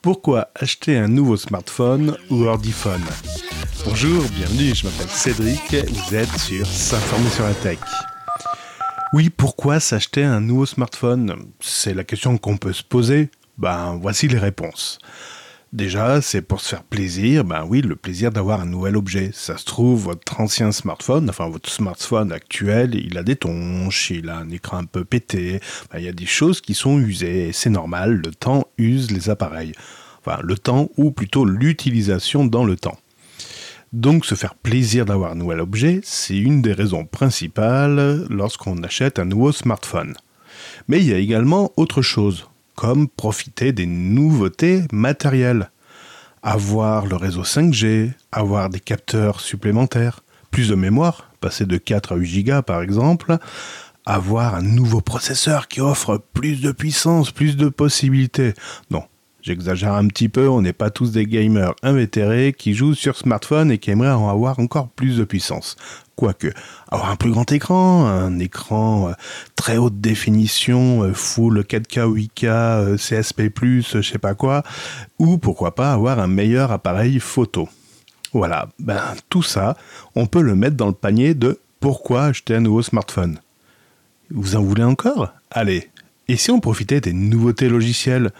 Pourquoi acheter un nouveau smartphone ou ordiphone? Bonjour, bienvenue, je m'appelle Cédric, vous êtes sur S'informer sur la tech. Oui, pourquoi s'acheter un nouveau smartphone? C'est la question qu'on peut se poser. Ben, voici les réponses. Déjà, c'est pour se faire plaisir, ben oui, le plaisir d'avoir un nouvel objet. Ça se trouve, votre ancien smartphone, enfin votre smartphone actuel, il a des tonches, il a un écran un peu pété, il y a des choses qui sont usées, c'est normal, le temps use les appareils. Enfin, le temps, ou plutôt l'utilisation dans le temps. Donc se faire plaisir d'avoir un nouvel objet, c'est une des raisons principales lorsqu'on achète un nouveau smartphone. Mais il y a également autre chose comme profiter des nouveautés matérielles. Avoir le réseau 5G, avoir des capteurs supplémentaires, plus de mémoire, passer de 4 à 8 Go par exemple, avoir un nouveau processeur qui offre plus de puissance, plus de possibilités. Non, J'exagère un petit peu, on n'est pas tous des gamers invétérés qui jouent sur smartphone et qui aimeraient en avoir encore plus de puissance. Quoique, avoir un plus grand écran, un écran euh, très haute définition, euh, full 4K, 8K, CSP+, je sais pas quoi, ou pourquoi pas avoir un meilleur appareil photo. Voilà, ben tout ça, on peut le mettre dans le panier de pourquoi acheter un nouveau smartphone. Vous en voulez encore? Allez, et si on profitait des nouveautés logicielles?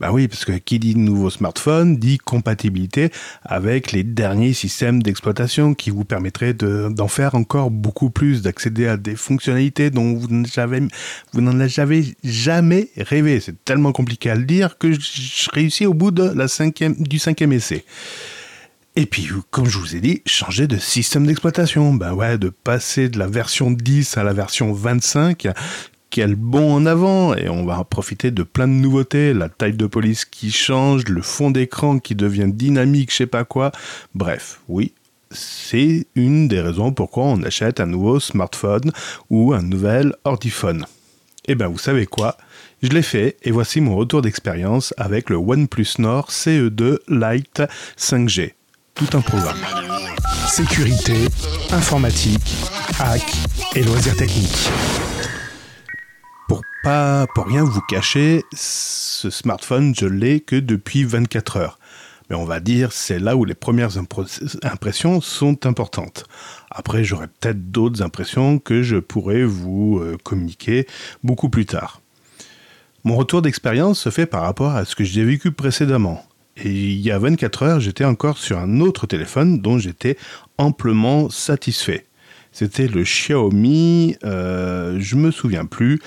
Bah oui, parce que qui dit nouveau smartphone dit compatibilité avec les derniers systèmes d'exploitation qui vous permettraient d'en faire encore beaucoup plus, d'accéder à des fonctionnalités dont vous n'en avez jamais rêvé. C'est tellement compliqué à le dire que je réussis au bout de la cinquième, du cinquième essai. Et puis, comme je vous ai dit, changer de système d'exploitation. Ben ouais, de passer de la version 10 à la version 25, quel bond en avant et on va profiter de plein de nouveautés, la taille de police qui change, le fond d'écran qui devient dynamique, je sais pas quoi. Bref, oui, c'est une des raisons pourquoi on achète un nouveau smartphone ou un nouvel ordiphone. Et eh ben vous savez quoi? Je l'ai fait et voici mon retour d'expérience avec le OnePlus Nord CE2 Lite 5G. Tout un programme. Sécurité, informatique, hack et loisirs techniques pas pour rien vous cacher, ce smartphone, je l'ai que depuis 24 heures. Mais on va dire, c'est là où les premières impressions sont importantes. Après, j'aurai peut-être d'autres impressions que je pourrais vous euh, communiquer beaucoup plus tard. Mon retour d'expérience se fait par rapport à ce que j'ai vécu précédemment. Et il y a 24 heures, j'étais encore sur un autre téléphone dont j'étais amplement satisfait. C'était le Xiaomi, euh, je me souviens plus.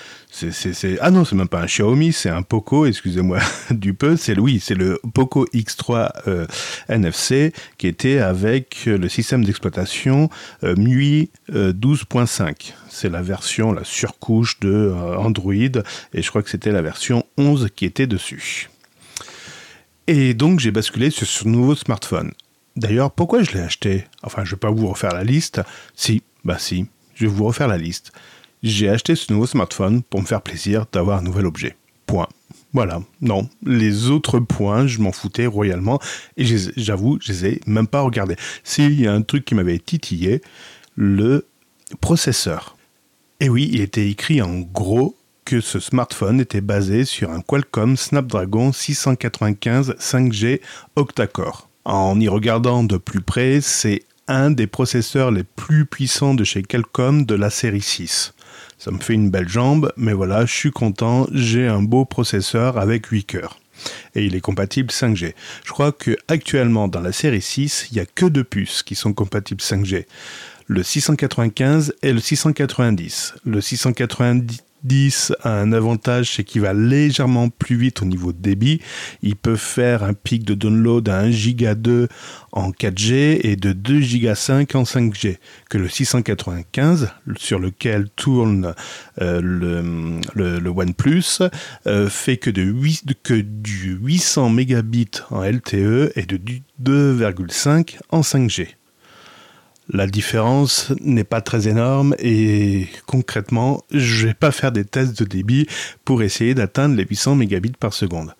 Ah non, c'est même pas un Xiaomi, c'est un Poco, excusez-moi du peu. C'est oui, c'est le Poco X3 euh, NFC qui était avec le système d'exploitation euh, MIUI 12.5. Euh, c'est la version, la surcouche de Android, et je crois que c'était la version 11 qui était dessus. Et donc j'ai basculé sur ce nouveau smartphone. D'ailleurs, pourquoi je l'ai acheté? Enfin, je ne vais pas vous refaire la liste. Bah si, je vais vous refaire la liste. J'ai acheté ce nouveau smartphone pour me faire plaisir d'avoir un nouvel objet. Point. Voilà, non. Les autres points, je m'en foutais royalement et j'avoue, je les ai même pas regardés. S'il y a un truc qui m'avait titillé, le processeur. Et oui, il était écrit en gros que ce smartphone était basé sur un Qualcomm Snapdragon 695 5G octa-core. En y regardant de plus près, c'est un des processeurs les plus puissants de chez Qualcomm de la série 6. Ça me fait une belle jambe, mais voilà, je suis content, j'ai un beau processeur avec 8 cœurs. Et il est compatible 5G. Je crois que actuellement dans la série 6, il n'y a que deux puces qui sont compatibles 5G. Le 695 et le 690. Le 690 10 a un avantage, c'est qu'il va légèrement plus vite au niveau de débit. Il peut faire un pic de download à 1 giga 2 en 4G et de 2 giga 5 en 5G. Que le 695, sur lequel tourne euh, le, OnePlus, euh, fait que, de 8, que du 800 mégabits en LTE et de 2,5 en 5G. La différence n'est pas très énorme et concrètement, je vais pas faire des tests de débit pour essayer d'atteindre les 800 mégabits par seconde.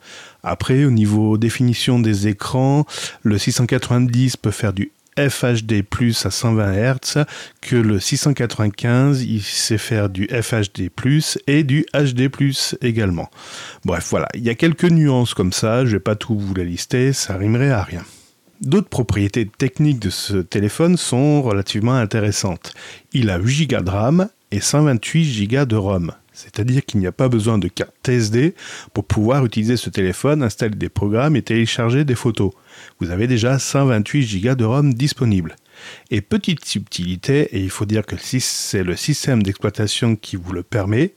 Après, au niveau définition des écrans, le 690 peut faire du FHD à 120 Hz que le 695, il sait faire du FHD et du HD également. Bref, voilà, il y a quelques nuances comme ça, je vais pas tout vous la lister, ça rimerait à rien. D'autres propriétés techniques de ce téléphone sont relativement intéressantes. Il a 8 Go de RAM et 128 Go de ROM. C'est-à-dire qu'il n'y a pas besoin de carte TSD pour pouvoir utiliser ce téléphone, installer des programmes et télécharger des photos. Vous avez déjà 128 Go de ROM disponibles. Et petite subtilité, et il faut dire que c'est le système d'exploitation qui vous le permet,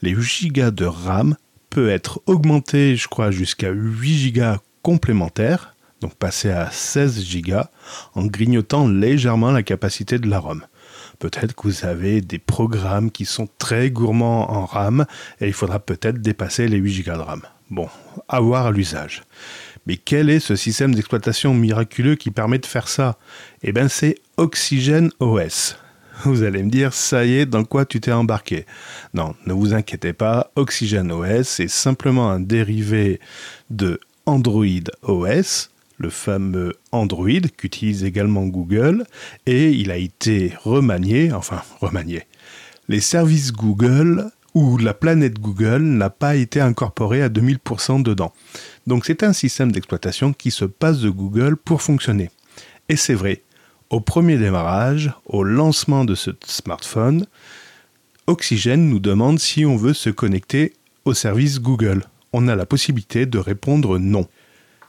les 8 Go de RAM peut être augmenté, je crois, jusqu'à 8 Go complémentaires, donc passer à 16 Go, en grignotant légèrement la capacité de la ROM. Peut-être que vous avez des programmes qui sont très gourmands en RAM et il faudra peut-être dépasser les 8 Go de RAM. Bon, à voir à l'usage. Mais quel est ce système d'exploitation miraculeux qui permet de faire ça? Eh bien, c'est Oxygen OS. Vous allez me dire, ça y est, dans quoi tu t'es embarqué? Non, ne vous inquiétez pas, Oxygen OS est simplement un dérivé de Android OS, le fameux Android qu'utilise également Google, et il a été remanié, enfin remanié. Les services Google ou la planète Google n'a pas été incorporée à 2000% dedans. Donc c'est un système d'exploitation qui se passe de Google pour fonctionner. Et c'est vrai, au premier démarrage, au lancement de ce smartphone, Oxygen nous demande si on veut se connecter au service Google. On a la possibilité de répondre non.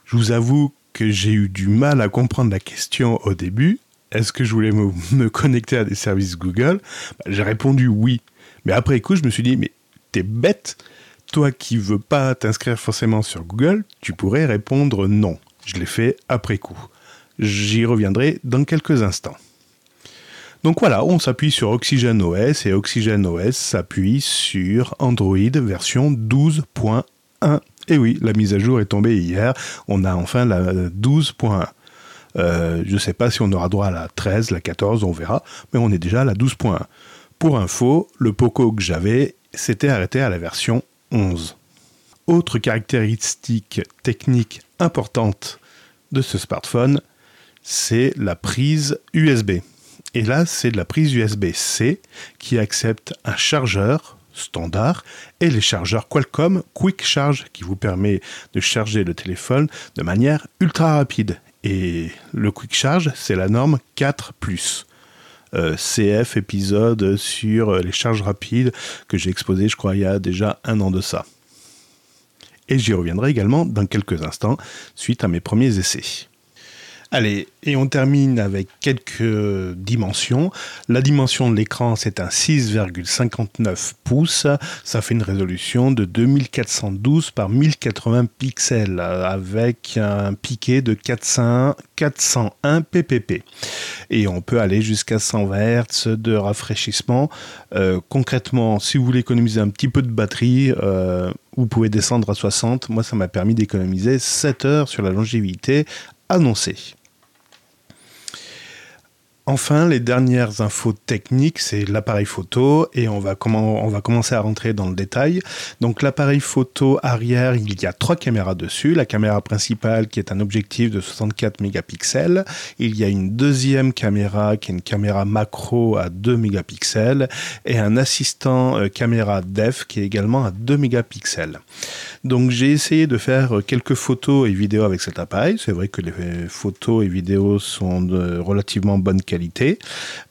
Je vous avoue que j'ai eu du mal à comprendre la question au début. Est-ce que je voulais me, connecter à des services Google? Bah, J'ai répondu oui. Mais après coup, je me suis dit, mais t'es bête. Toi qui veux pas t'inscrire forcément sur Google, tu pourrais répondre non. Je l'ai fait après coup. J'y reviendrai dans quelques instants. Donc voilà, on s'appuie sur Oxygen OS et Oxygen OS s'appuie sur Android version 12.1 et oui, la mise à jour est tombée hier. On a enfin la 12.1. Euh, je ne sais pas si on aura droit à la 13, la 14, on verra, mais on est déjà à la 12.1. Pour info, le Poco que j'avais s'était arrêté à la version 11. Autre caractéristique technique importante de ce smartphone, c'est la prise USB. Et là, c'est de la prise USB-C qui accepte un chargeur standard et les chargeurs Qualcomm Quick Charge qui vous permet de charger le téléphone de manière ultra rapide. Et le Quick Charge, c'est la norme 4 euh, CF épisode sur les charges rapides que j'ai exposé, je crois, il y a déjà un an de ça. Et j'y reviendrai également dans quelques instants suite à mes premiers essais. Allez, et on termine avec quelques dimensions. La dimension de l'écran, c'est un 6,59 pouces. Ça fait une résolution de 2412 par 1080 pixels avec un piqué de 400, 401 ppp. Et on peut aller jusqu'à 120 Hz de rafraîchissement. Euh, concrètement, si vous voulez économiser un petit peu de batterie, euh, vous pouvez descendre à 60. Moi, ça m'a permis d'économiser 7 heures sur la longévité annoncée. Enfin, les dernières infos techniques, c'est l'appareil photo et on va, commencer à rentrer dans le détail. Donc l'appareil photo arrière, il y a trois caméras dessus. La caméra principale qui est un objectif de 64 mégapixels. Il y a une deuxième caméra qui est une caméra macro à 2 mégapixels et un assistant euh, caméra def qui est également à 2 mégapixels. Donc j'ai essayé de faire quelques photos et vidéos avec cet appareil. C'est vrai que les photos et vidéos sont de relativement bonne qualité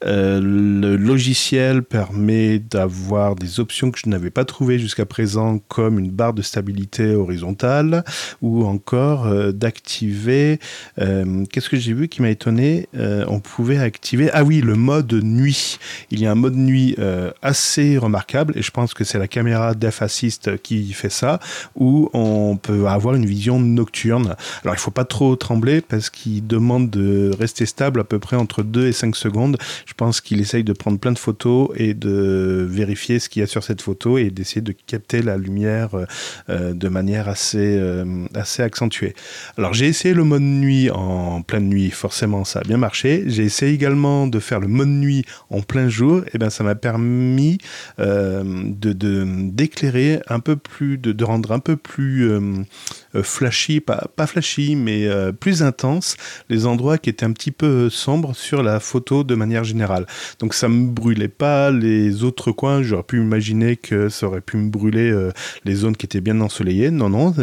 euh, le logiciel permet d'avoir des options que je n'avais pas trouvées jusqu'à présent, comme une barre de stabilité horizontale, ou encore euh, d'activer. Euh, qu'est-ce que j'ai vu qui m'a étonné? On pouvait activer. Ah oui, le mode nuit. Il y a un mode nuit assez remarquable, et je pense que c'est la caméra Def Assist qui fait ça, où on peut avoir une vision nocturne. Alors il faut pas trop trembler parce qu'il demande de rester stable à peu près entre 2 et 5 secondes. Je pense qu'il essaye de prendre plein de photos et de vérifier ce qu'il y a sur cette photo et d'essayer de capter la lumière euh, de manière assez, euh, assez accentuée. Alors j'ai essayé le mode nuit en pleine nuit, forcément ça a bien marché. J'ai essayé également de faire le mode nuit en plein jour, et ben ça m'a permis euh, de d'éclairer un peu plus, de, de, rendre un peu plus flashy, pas, flashy, mais plus intense, les endroits qui étaient un petit peu sombres sur la photo de manière générale. Donc ça me brûlait pas les autres coins. J'aurais pu imaginer que ça aurait pu me brûler les zones qui étaient bien ensoleillées. Non, non,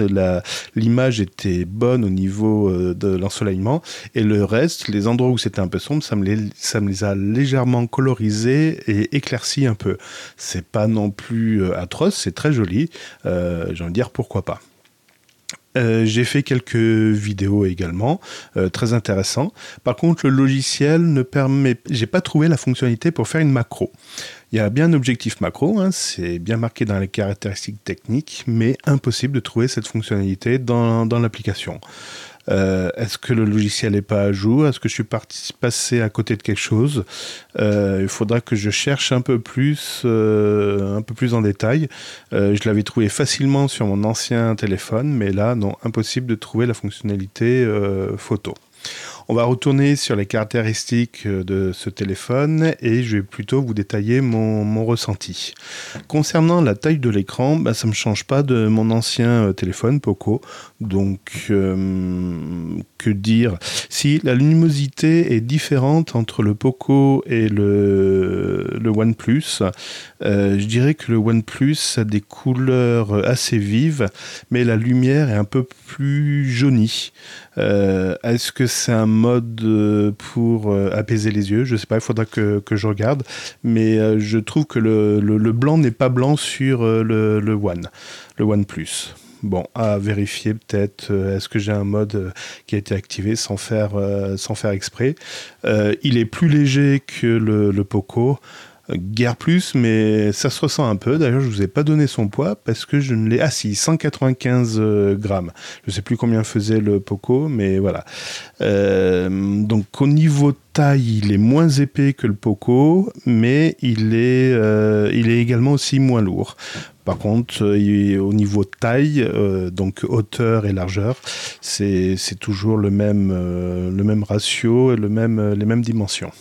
l'image était bonne au niveau de l'ensoleillement et le reste, les endroits où c'était un peu sombre, ça me les, a légèrement colorisés et éclaircis un peu. C'est pas non plus euh, atroce, c'est très joli. Euh, J'ai envie de dire pourquoi pas. Euh, j'ai fait quelques vidéos également, euh, très intéressant. Par contre, le logiciel ne permet, j'ai pas trouvé la fonctionnalité pour faire une macro. Il y a bien un objectif macro, hein, c'est bien marqué dans les caractéristiques techniques, mais impossible de trouver cette fonctionnalité dans, dans l'application. Euh, est-ce que le logiciel n'est pas à jour? Est-ce que je suis parti, passé à côté de quelque chose? Euh, Il faudra que je cherche un peu plus, euh, un peu plus en détail. je l'avais trouvé facilement sur mon ancien téléphone, mais là, non, impossible de trouver la fonctionnalité photo. On va retourner sur les caractéristiques euh, de ce téléphone et je vais plutôt vous détailler mon, ressenti. Concernant la taille de l'écran, bah, ça ne me change pas de mon ancien euh, téléphone Poco. Donc, euh, que dire? Si la luminosité est différente entre le Poco et le, OnePlus, je dirais que le OnePlus a des couleurs assez vives, mais la lumière est un peu plus jaunie. Est-ce que c'est un mode euh, pour euh, apaiser les yeux? Je sais pas, il faudra que, je regarde. Mais euh, je trouve que le, blanc n'est pas blanc sur le, le One, le One Plus. Bon, à vérifier peut-être, est-ce que j'ai un mode qui a été activé sans faire, sans faire exprès? il est plus léger que le Poco guère plus, mais ça se ressent un peu. D'ailleurs, je vous ai pas donné son poids parce que je ne l'ai. Ah si, 195 euh, grammes. Je sais plus combien faisait le Poco, mais voilà. Euh, donc au niveau taille, il est moins épais que le Poco, mais il est, euh, il est également aussi moins lourd. Par contre, au niveau taille, donc hauteur et largeur, c'est toujours le même, le même ratio et le même, les mêmes dimensions.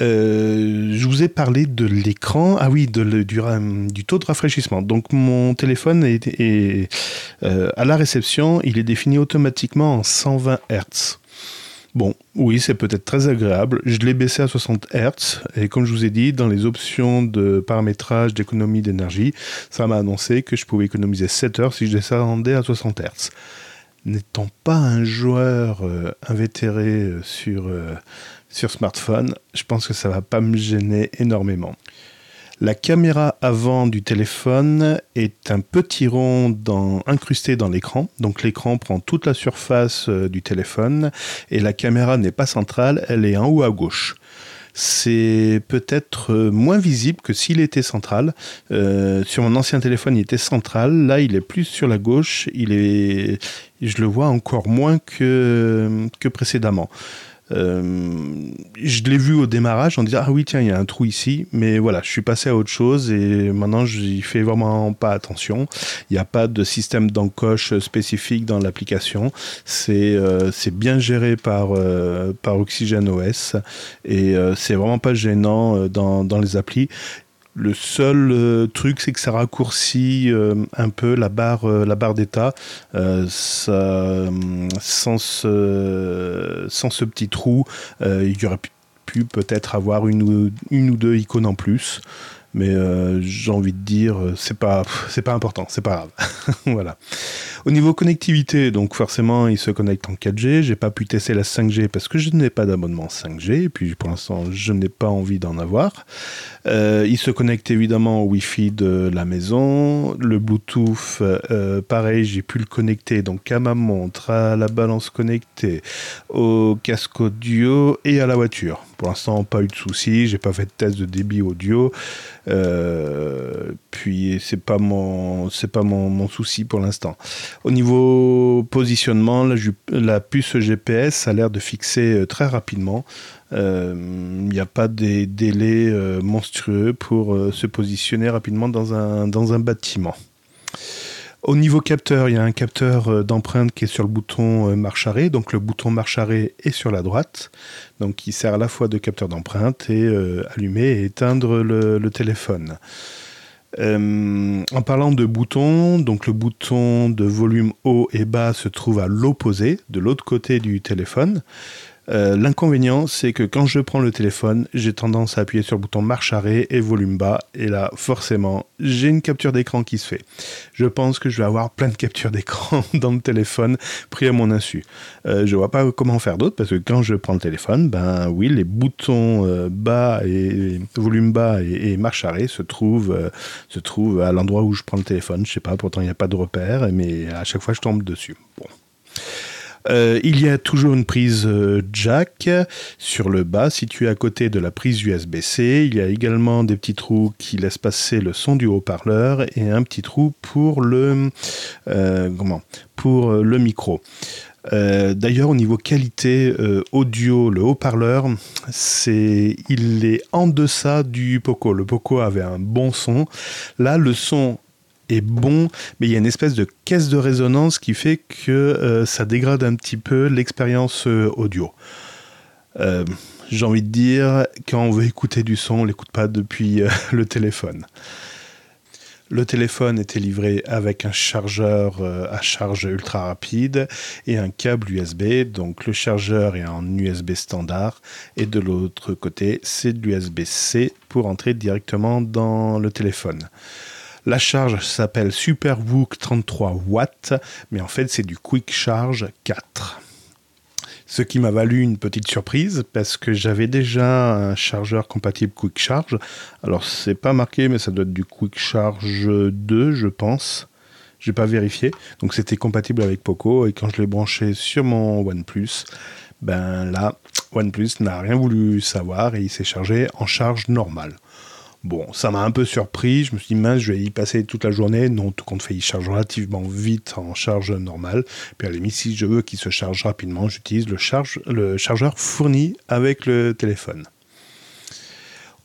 Euh, je vous ai parlé de l'écran, ah oui, du, taux de rafraîchissement. Donc mon téléphone est, euh, à la réception, il est défini automatiquement en 120 Hz. Bon, oui, c'est peut-être très agréable. Je l'ai baissé à 60 Hz et comme je vous ai dit, dans les options de paramétrage d'économie d'énergie, ça m'a annoncé que je pouvais économiser 7 heures si je descendais à 60 Hz. N'étant pas un joueur euh, invétéré sur sur smartphone, je pense que ça va pas me gêner énormément. La caméra avant du téléphone est un petit rond incrusté dans l'écran. Donc l'écran prend toute la surface euh, du téléphone et la caméra n'est pas centrale, elle est en haut à gauche. C'est peut-être euh, moins visible que s'il était central. Euh, sur mon ancien téléphone, il était central. Là, il est plus sur la gauche. Il est, je le vois encore moins que, que précédemment. Euh, je l'ai vu au démarrage en disant ah oui tiens il y a un trou ici mais voilà je suis passé à autre chose et maintenant j'y fais vraiment pas attention. Il n'y a pas de système d'encoche spécifique dans l'application. C'est euh, c'est bien géré par euh, par Oxygen OS et c'est vraiment pas gênant dans, dans les applis le seul euh, truc, c'est que ça raccourcit euh, un peu la barre, euh, d'état. sans, ce, petit trou, il y aurait pu, peut-être avoir une ou deux icônes en plus. Mais j'ai envie de dire c'est pas pas important c'est pas grave. Voilà au niveau connectivité donc forcément il se connecte en 4G j'ai pas pu tester la 5G parce que je n'ai pas d'abonnement 5G et puis pour l'instant je n'ai pas envie d'en avoir euh, il se connecte évidemment au Wi-Fi de la maison le Bluetooth pareil j'ai pu le connecter donc à ma montre à la balance connectée au casque audio et à la voiture pour l'instant, pas eu de soucis. J'ai pas fait de test de débit audio. Euh, puis c'est pas mon c'est pas mon, souci pour l'instant. Au niveau positionnement, la, puce GPS a l'air de fixer euh, très rapidement. Il euh, n'y a pas des délais monstrueux pour se positionner rapidement dans un, bâtiment. Au niveau capteur, il y a un capteur euh, d'empreinte qui est sur le bouton euh, marche arrêt. Donc le bouton marche arrêt est sur la droite. Donc qui sert à la fois de capteur d'empreinte et euh, allumer et éteindre le, téléphone. Euh, en parlant de boutons, donc le bouton de volume haut et bas se trouve à l'opposé, de l'autre côté du téléphone. Euh, l'inconvénient, c'est que quand je prends le téléphone, j'ai tendance à appuyer sur le bouton marche arrêt et volume bas. Et là, forcément, j'ai une capture d'écran qui se fait. Je pense que je vais avoir plein de captures d'écran dans le téléphone pris à mon insu. Euh, je vois pas comment faire d'autre parce que quand je prends le téléphone, ben oui, les boutons euh, bas et volume bas et, marche arrêt se trouvent, se trouvent à l'endroit où je prends le téléphone. Je sais pas, pourtant il n'y a pas de repère, mais à chaque fois je tombe dessus. Bon. Euh, il y a toujours une prise euh, jack sur le bas située à côté de la prise USB-C. Il y a également des petits trous qui laissent passer le son du haut-parleur et un petit trou pour le, euh, comment, pour le micro. D'ailleurs, au niveau qualité audio, le haut-parleur, c'est, il est en deçà du Poco. Le Poco avait un bon son. Là, le son est bon, mais il y a une espèce de caisse de résonance qui fait que euh, ça dégrade un petit peu l'expérience euh, audio. Euh, j'ai envie de dire, quand on veut écouter du son, on l'écoute pas depuis le téléphone. Le téléphone était livré avec un chargeur à charge ultra rapide et un câble USB. Donc le chargeur est en USB standard et de l'autre côté c'est de l'USB-C pour entrer directement dans le téléphone. La charge s'appelle Superbook 33 watts, mais en fait c'est du Quick Charge 4. Ce qui m'a valu une petite surprise parce que j'avais déjà un chargeur compatible Quick Charge. Alors c'est pas marqué, mais ça doit être du Quick Charge 2, je pense. J'ai pas vérifié. Donc c'était compatible avec Poco et quand je l'ai branché sur mon OnePlus, ben là, OnePlus n'a rien voulu savoir et il s'est chargé en charge normale. Bon, ça m'a un peu surpris. Je me suis dit, mince, je vais y passer toute la journée. Non, tout compte fait, il charge relativement vite en charge normale. Puis à la limite, si je veux qu'il se charge rapidement, j'utilise le, charge, le chargeur fourni avec le téléphone.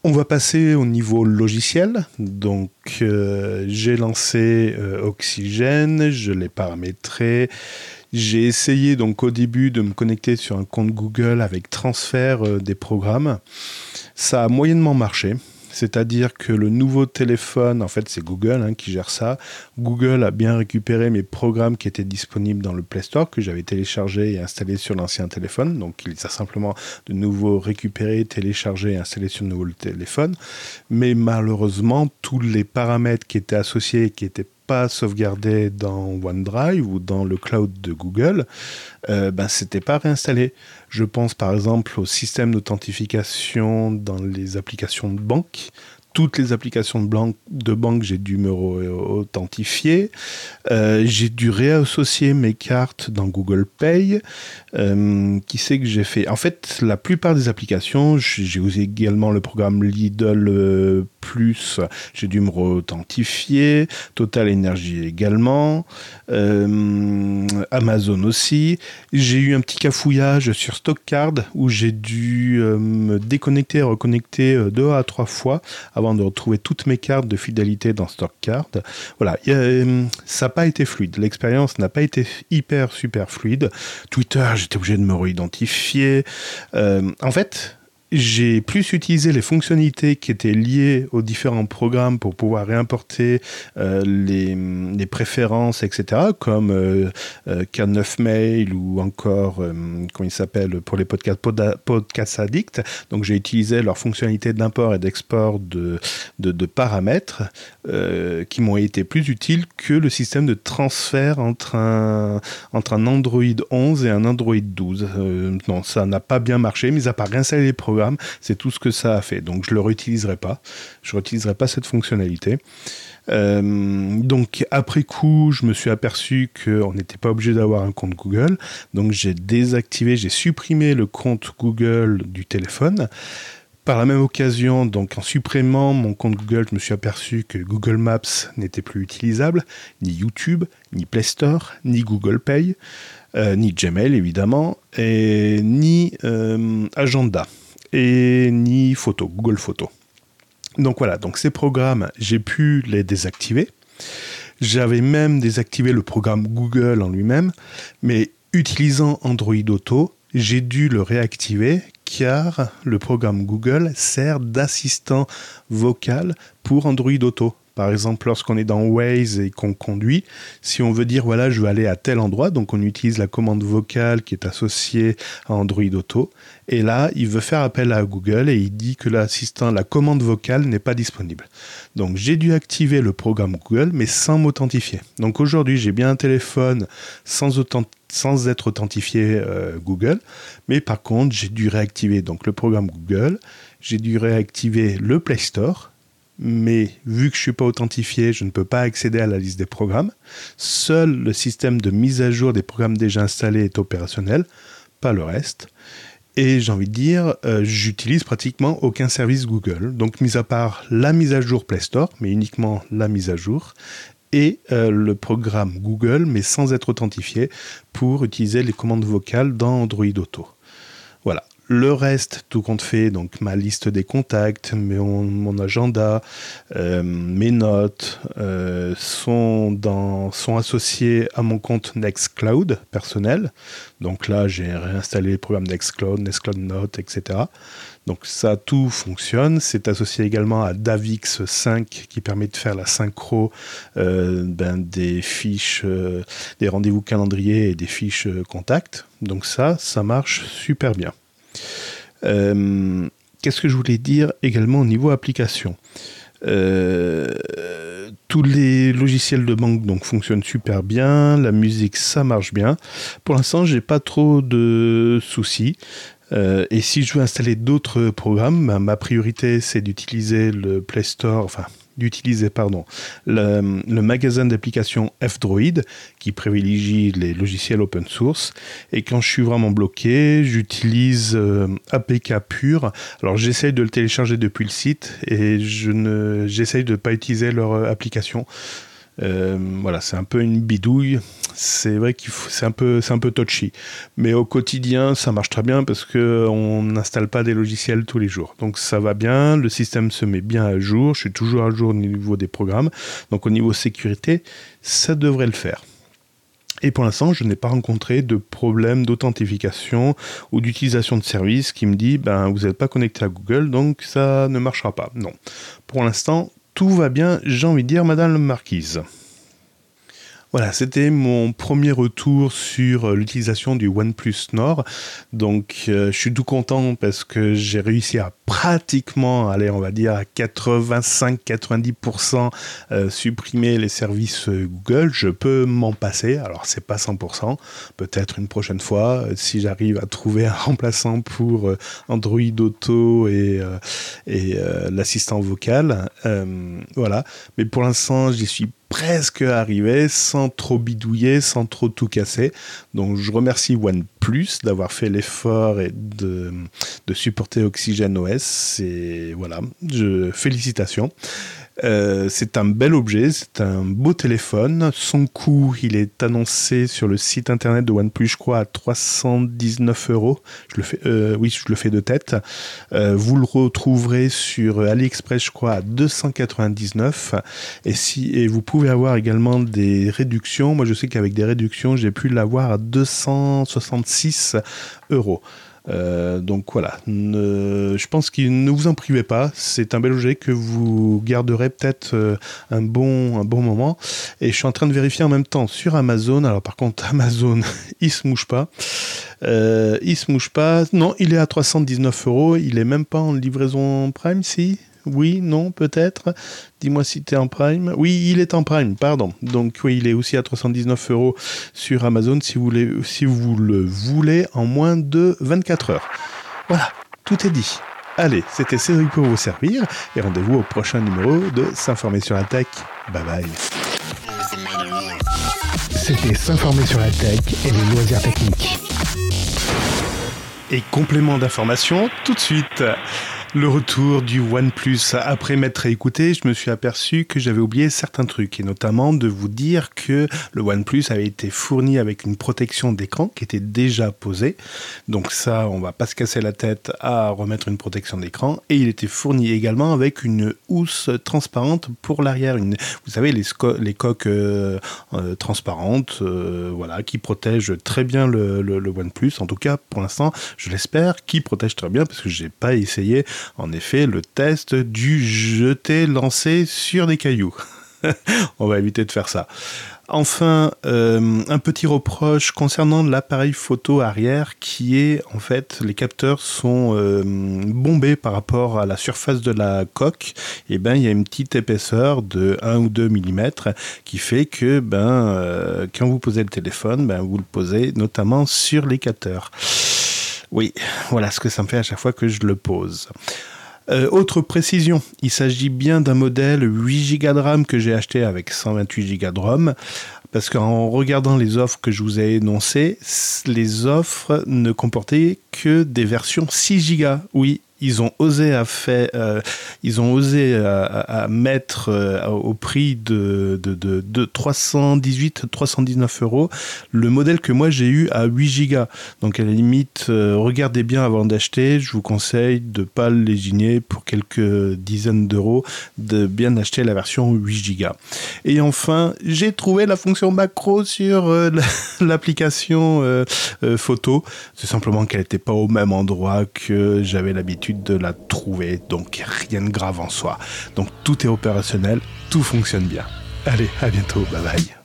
On va passer au niveau logiciel. Donc, euh, j'ai lancé euh, Oxygène, je l'ai paramétré. J'ai essayé donc au début de me connecter sur un compte Google avec transfert euh, des programmes. Ça a moyennement marché. C'est-à-dire que le nouveau téléphone, en fait c'est Google hein, qui gère ça. Google a bien récupéré mes programmes qui étaient disponibles dans le Play Store, que j'avais téléchargé et installé sur l'ancien téléphone. Donc il les a simplement de nouveau récupérés, téléchargés et installés sur le nouveau téléphone. Mais malheureusement, tous les paramètres qui étaient associés et qui étaient pas sauvegardé dans OneDrive ou dans le cloud de Google, euh, ben c'était pas réinstallé. Je pense par exemple au système d'authentification dans les applications de banque toutes les applications de, de banque, j'ai dû me authentifier. Euh, j'ai dû réassocier mes cartes dans Google Pay. Euh, qui sait que j'ai fait? En fait, la plupart des applications, j'ai usé également le programme Lidl euh, Plus. J'ai dû me authentifier. Total Energy également. Amazon aussi. J'ai eu un petit cafouillage sur StockCard où j'ai dû me déconnecter et reconnecter deux à trois fois de retrouver toutes mes cartes de fidélité dans StockCard. Voilà, euh, ça n'a pas été fluide. L'expérience n'a pas été hyper super fluide. Twitter, j'étais obligé de me réidentifier. Euh, en fait, j'ai plus utilisé les fonctionnalités qui étaient liées aux différents programmes pour pouvoir réimporter euh, les, préférences, etc., comme euh, euh, K9 Mail ou encore, comment il s'appelle, pour les podcasts, Podcast Addict. Donc j'ai utilisé leurs fonctionnalités d'import et d'export de, paramètres qui m'ont été plus utiles que le système de transfert entre un, Android 11 et un Android 12. non, ça n'a pas bien marché, mis à part réinstaller les programmes c'est tout ce que ça a fait. Donc je ne le réutiliserai pas. Je ne réutiliserai pas cette fonctionnalité. Euh, donc après coup, je me suis aperçu qu'on n'était pas obligé d'avoir un compte Google. Donc j'ai désactivé, j'ai supprimé le compte Google du téléphone. Par la même occasion, donc en supprimant mon compte Google, je me suis aperçu que Google Maps n'était plus utilisable, ni YouTube, ni Play Store, ni Google Pay, euh, ni Gmail évidemment, et ni euh, Agenda et ni photo, Google Photo. Donc voilà, donc ces programmes, j'ai pu les désactiver. J'avais même désactivé le programme Google en lui-même, mais utilisant Android Auto, j'ai dû le réactiver car le programme Google sert d'assistant vocal pour Android Auto Par exemple, lorsqu'on est dans Waze et qu'on conduit, si on veut dire voilà, je veux aller à tel endroit, donc on utilise la commande vocale qui est associée à Android Auto. Et là, il veut faire appel à Google et il dit que l'assistant, la commande vocale n'est pas disponible. Donc j'ai dû activer le programme Google, mais sans m'authentifier. Donc aujourd'hui, j'ai bien un téléphone sans, être authentifié euh, Google, mais par contre, j'ai dû réactiver donc le programme Google, j'ai dû réactiver le Play Store, mais vu que je ne suis pas authentifié, je ne peux pas accéder à la liste des programmes. Seul le système de mise à jour des programmes déjà installés est opérationnel, pas le reste. Et j'ai envie de dire, euh, j'utilise pratiquement aucun service Google. Donc, mis à part la mise à jour Play Store, mais uniquement la mise à jour, et euh, le programme Google, mais sans être authentifié, pour utiliser les commandes vocales dans Android Auto. Le reste, tout compte fait, donc ma liste des contacts, mon, agenda, euh, mes notes euh, sont, dans, associés à mon compte Nextcloud personnel. Donc là, j'ai réinstallé le programme Nextcloud, Nextcloud Note, etc. Donc ça, tout fonctionne. C'est associé également à Davix 5 qui permet de faire la synchro euh, ben, des fiches, des rendez-vous calendrier et des fiches contacts. Donc ça, ça marche super bien. Euh, qu'est-ce que je voulais dire également au niveau application euh, tous les logiciels de banque donc fonctionnent super bien, la musique ça marche bien. Pour l'instant, j'ai pas trop de soucis. Euh, et si je veux installer d'autres programmes, ma priorité c'est d'utiliser le Play Store, d'utiliser pardon, le, magasin d'applications F-Droid qui privilégie les logiciels open source. Et quand je suis vraiment bloqué, j'utilise euh, APK pur. Alors j'essaye de le télécharger depuis le site et je ne, j'essaye de ne pas utiliser leur euh, application. Euh, voilà, c'est un peu une bidouille. C'est vrai qu'il c'est un peu, c'est un peu touchy. Mais au quotidien, ça marche très bien parce que on n'installe pas des logiciels tous les jours. Donc ça va bien, le système se met bien à jour. Je suis toujours à jour au niveau des programmes. Donc au niveau sécurité, ça devrait le faire. Et pour l'instant, je n'ai pas rencontré de problème d'authentification ou d'utilisation de service qui me dit ben vous n'êtes pas connecté à Google, donc ça ne marchera pas. Non. Pour l'instant, tout va bien, j'ai envie de dire, Madame la Marquise. Voilà, c'était mon premier retour sur euh, l'utilisation du OnePlus Nord. Donc, euh, je suis tout content parce que j'ai réussi à pratiquement, allez, on va dire à 85-90% euh, supprimer les services Google. Je peux m'en passer. Alors, c'est pas 100%. Peut-être une prochaine fois, si j'arrive à trouver un remplaçant pour Android Auto et, et l'assistant vocal. voilà. Mais pour l'instant, j'y suis presque arrivé sans trop bidouiller, sans trop tout casser. Donc je remercie OnePlus d'avoir fait l'effort et de, supporter Oxygen OS. Et voilà, je, félicitations. Euh, c'est un bel objet, c'est un beau téléphone. Son coût, il est annoncé sur le site internet de OnePlus, je crois, à 319 euros. Je le fais, euh, oui, je le fais de tête. Euh, vous le retrouverez sur AliExpress, je crois, à 299. Et si, et vous pouvez avoir également des réductions. Moi, je sais qu'avec des réductions, j'ai pu l'avoir à 266 euros. Euh, donc voilà, je pense qu'il ne vous en privez pas. C'est un bel objet que vous garderez peut-être euh, un, bon, moment. Et je suis en train de vérifier en même temps sur Amazon. Alors par contre, Amazon, il se mouche pas. Euh, il se mouche pas. Non, il est à 319 euros. Il est même pas en livraison Prime, si? Oui, non, peut-être. Dis-moi si tu es en Prime. Oui, il est en Prime, pardon. Donc oui, il est aussi à 319 euros sur Amazon si vous, voulez, si vous le voulez en moins de 24 heures. Voilà, tout est dit. Allez, c'était Cédric pour vous servir et rendez-vous au prochain numéro de S'informer sur la tech. Bye bye. C'était S'informer sur la tech et les loisirs techniques. Et complément d'information tout de suite. Le retour du OnePlus. Après m'être écouté, je me suis aperçu que j'avais oublié certains trucs, et notamment de vous dire que le OnePlus avait été fourni avec une protection d'écran qui était déjà posée. Donc ça, on va pas se casser la tête à remettre une protection d'écran. Et il était fourni également avec une housse transparente pour l'arrière. Une, vous savez, les, coques euh, euh, transparentes, euh, voilà, qui protègent très bien le, le, le OnePlus. En tout cas, pour l'instant, je l'espère, qui protège très bien parce que j'ai pas essayé En effet, le test du jeter lancé sur des cailloux. On va éviter de faire ça. Enfin, euh, un petit reproche concernant l'appareil photo arrière qui est en fait les capteurs sont euh, bombés par rapport à la surface de la coque. Et eh ben il y a une petite épaisseur de 1 ou 2 mm qui fait que ben euh, quand vous posez le téléphone, ben vous le posez notamment sur les capteurs. Oui, voilà ce que ça me fait à chaque fois que je le pose. Euh, autre précision, il s'agit bien d'un modèle 8 Go de RAM que j'ai acheté avec 128 Go de ROM. Parce qu'en regardant les offres que je vous ai énoncées, les offres ne comportaient que des versions 6 Go. Oui, ils ont osé à euh, ils ont osé à, mettre euh, au prix de, de, de, de 318, 319 euros le modèle que moi j'ai eu à 8 Go. Donc à la limite, euh, regardez bien avant d'acheter. Je vous conseille de pas le léginer pour quelques dizaines d'euros, de bien acheter la version 8 Go. Et enfin, j'ai trouvé la fonction macro sur l'application photo. C'est simplement qu'elle n'était pas au même endroit que j'avais l'habitude de la trouver, donc rien de grave en soi. Donc tout est opérationnel, tout fonctionne bien. Allez, à bientôt, bye bye.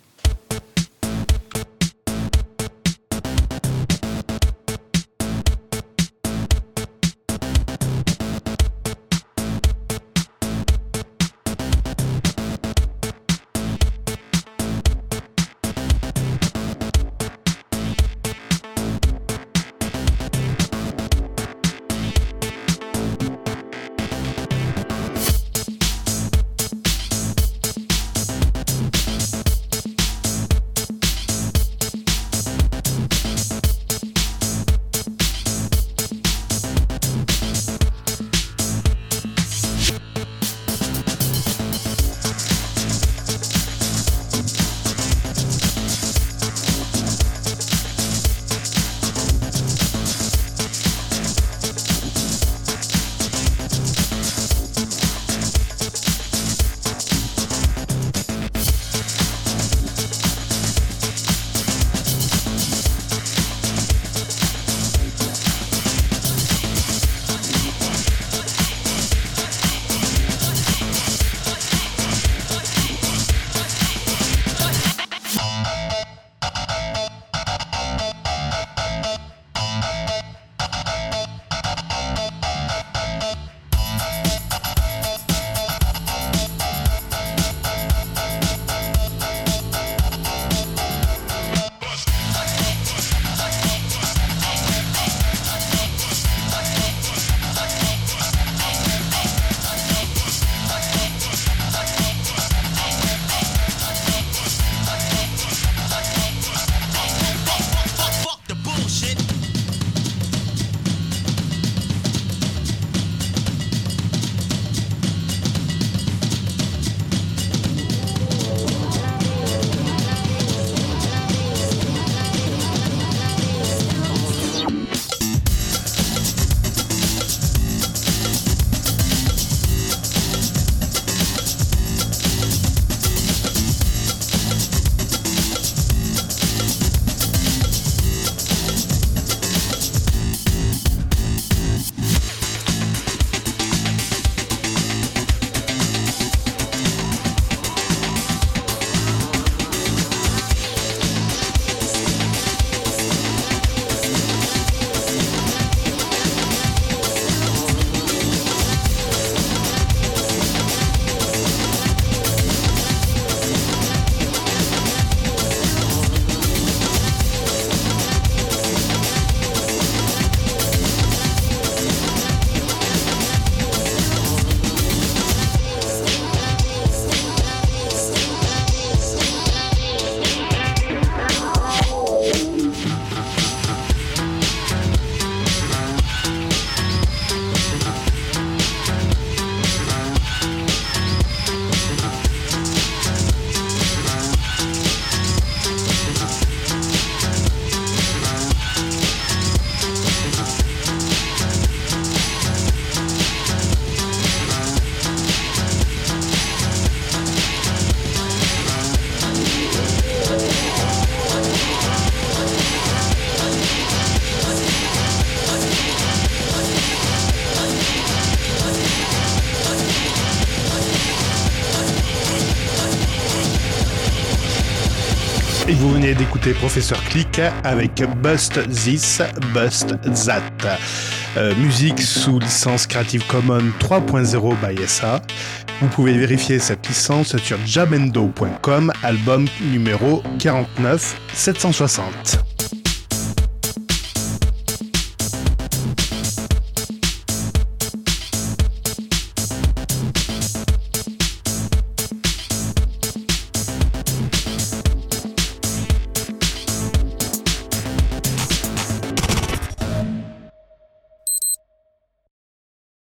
D'écouter Professeur Click avec Bust This, Bust That. Euh, musique sous licence Creative Commons 3.0 by SA. Vous pouvez vérifier cette licence sur jamendo.com, album numéro 49 760.